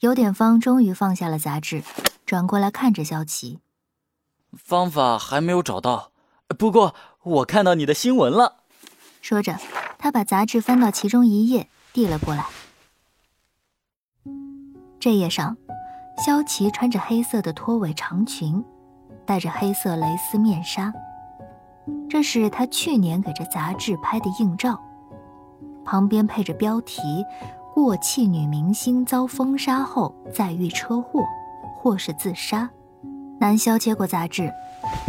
有点方终于放下了杂志，转过来看着萧琪。方法还没有找到，不过我看到你的新闻了。说着，他把杂志翻到其中一页，递了过来。这页上，萧琪穿着黑色的拖尾长裙，戴着黑色蕾丝面纱。这是他去年给这杂志拍的硬照，旁边配着标题：“过气女明星遭封杀后再遇车祸，或是自杀。”南萧接过杂志，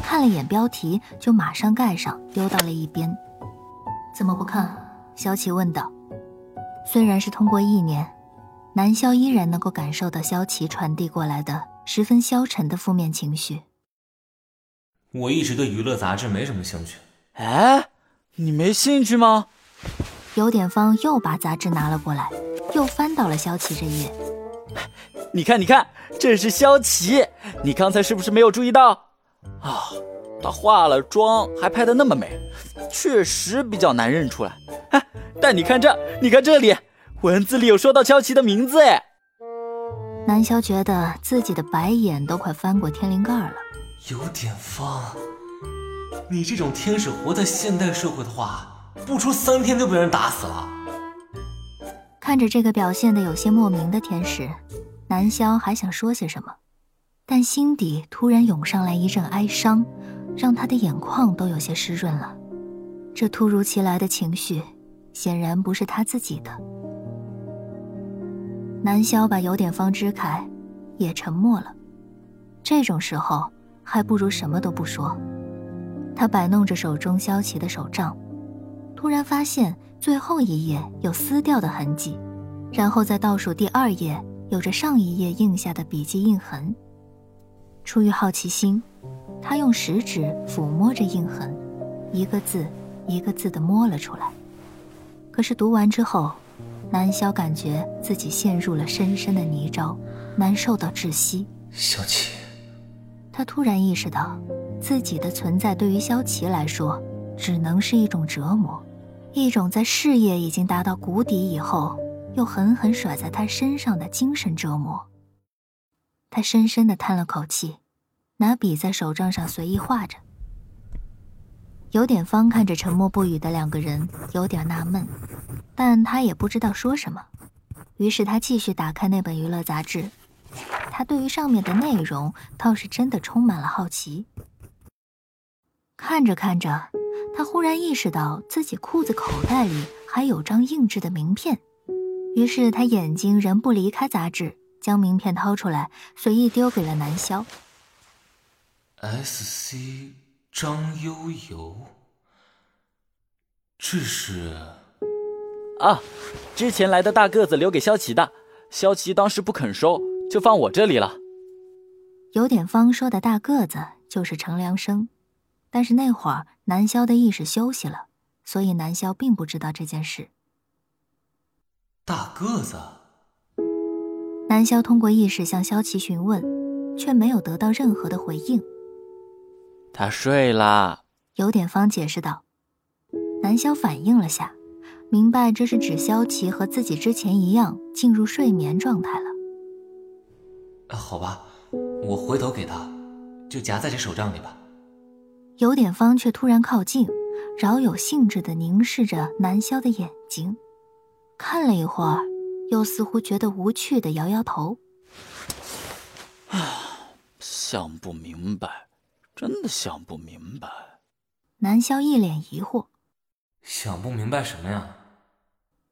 看了眼标题，就马上盖上，丢到了一边。怎么不看？萧琪问道。虽然是通过意念，南萧依然能够感受到萧琪传递过来的十分消沉的负面情绪。我一直对娱乐杂志没什么兴趣。哎，你没兴趣吗？有点方又把杂志拿了过来，又翻到了萧琪这页。你看，你看，这是萧琪。你刚才是不是没有注意到？啊，她化了妆还拍的那么美，确实比较难认出来。哎，但你看这，你看这里，文字里有说到萧琪的名字。哎，南萧觉得自己的白眼都快翻过天灵盖了。有点方，你这种天使活在现代社会的话，不出三天就被人打死了。看着这个表现的有些莫名的天使。南萧还想说些什么，但心底突然涌上来一阵哀伤，让他的眼眶都有些湿润了。这突如其来的情绪，显然不是他自己的。南萧把有点方支开，也沉默了。这种时候，还不如什么都不说。他摆弄着手中萧齐的手杖，突然发现最后一页有撕掉的痕迹，然后在倒数第二页。有着上一页印下的笔迹印痕。出于好奇心，他用食指抚摸着印痕，一个字一个字的摸了出来。可是读完之后，南萧感觉自己陷入了深深的泥沼，难受到窒息。萧琪，他突然意识到，自己的存在对于萧琪来说，只能是一种折磨，一种在事业已经达到谷底以后。又狠狠甩在他身上的精神折磨。他深深的叹了口气，拿笔在手账上随意画着。有点方看着沉默不语的两个人，有点纳闷，但他也不知道说什么。于是他继续打开那本娱乐杂志，他对于上面的内容倒是真的充满了好奇。看着看着，他忽然意识到自己裤子口袋里还有张硬质的名片。于是他眼睛仍不离开杂志，将名片掏出来，随意丢给了南萧。S.C. 张悠悠，这是啊，之前来的大个子留给萧琪的，萧琪当时不肯收，就放我这里了。有点方说的大个子就是程良生，但是那会儿南萧的意识休息了，所以南萧并不知道这件事。大个子，南萧通过意识向萧琪询问，却没有得到任何的回应。他睡了，有点方解释道。南萧反应了下，明白这是指萧琪和自己之前一样进入睡眠状态了。好吧，我回头给他，就夹在这手杖里吧。有点方却突然靠近，饶有兴致地凝视着南萧的眼睛。看了一会儿，又似乎觉得无趣的摇摇头。啊，想不明白，真的想不明白。南萧一脸疑惑，想不明白什么呀？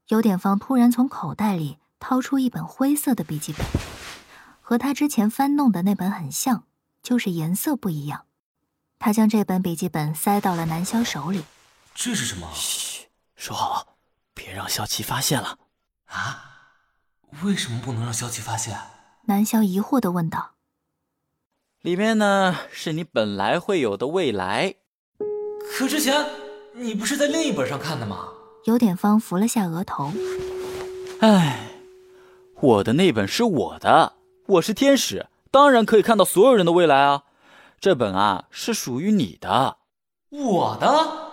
有点方突然从口袋里掏出一本灰色的笔记本，和他之前翻弄的那本很像，就是颜色不一样。他将这本笔记本塞到了南萧手里。这是什么？嘘，说好。别让萧琪发现了，啊？为什么不能让萧琪发现？南萧疑惑的问道。里面呢，是你本来会有的未来。可之前你不是在另一本上看的吗？有点方扶了下额头。唉，我的那本是我的，我是天使，当然可以看到所有人的未来啊。这本啊，是属于你的。我的。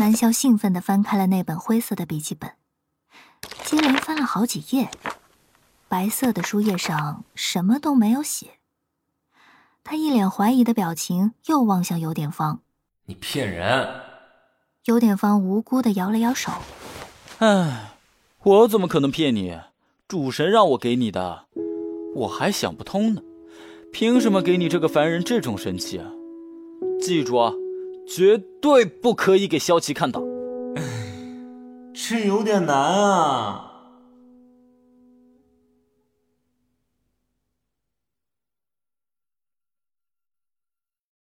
南萧兴奋地翻开了那本灰色的笔记本，接连翻了好几页，白色的书页上什么都没有写。他一脸怀疑的表情，又望向有点方。你骗人！有点方无辜的摇了摇手。唉，我怎么可能骗你？主神让我给你的，我还想不通呢。凭什么给你这个凡人这种神器啊？记住啊，绝对不可以给萧琪看到。这有点难啊。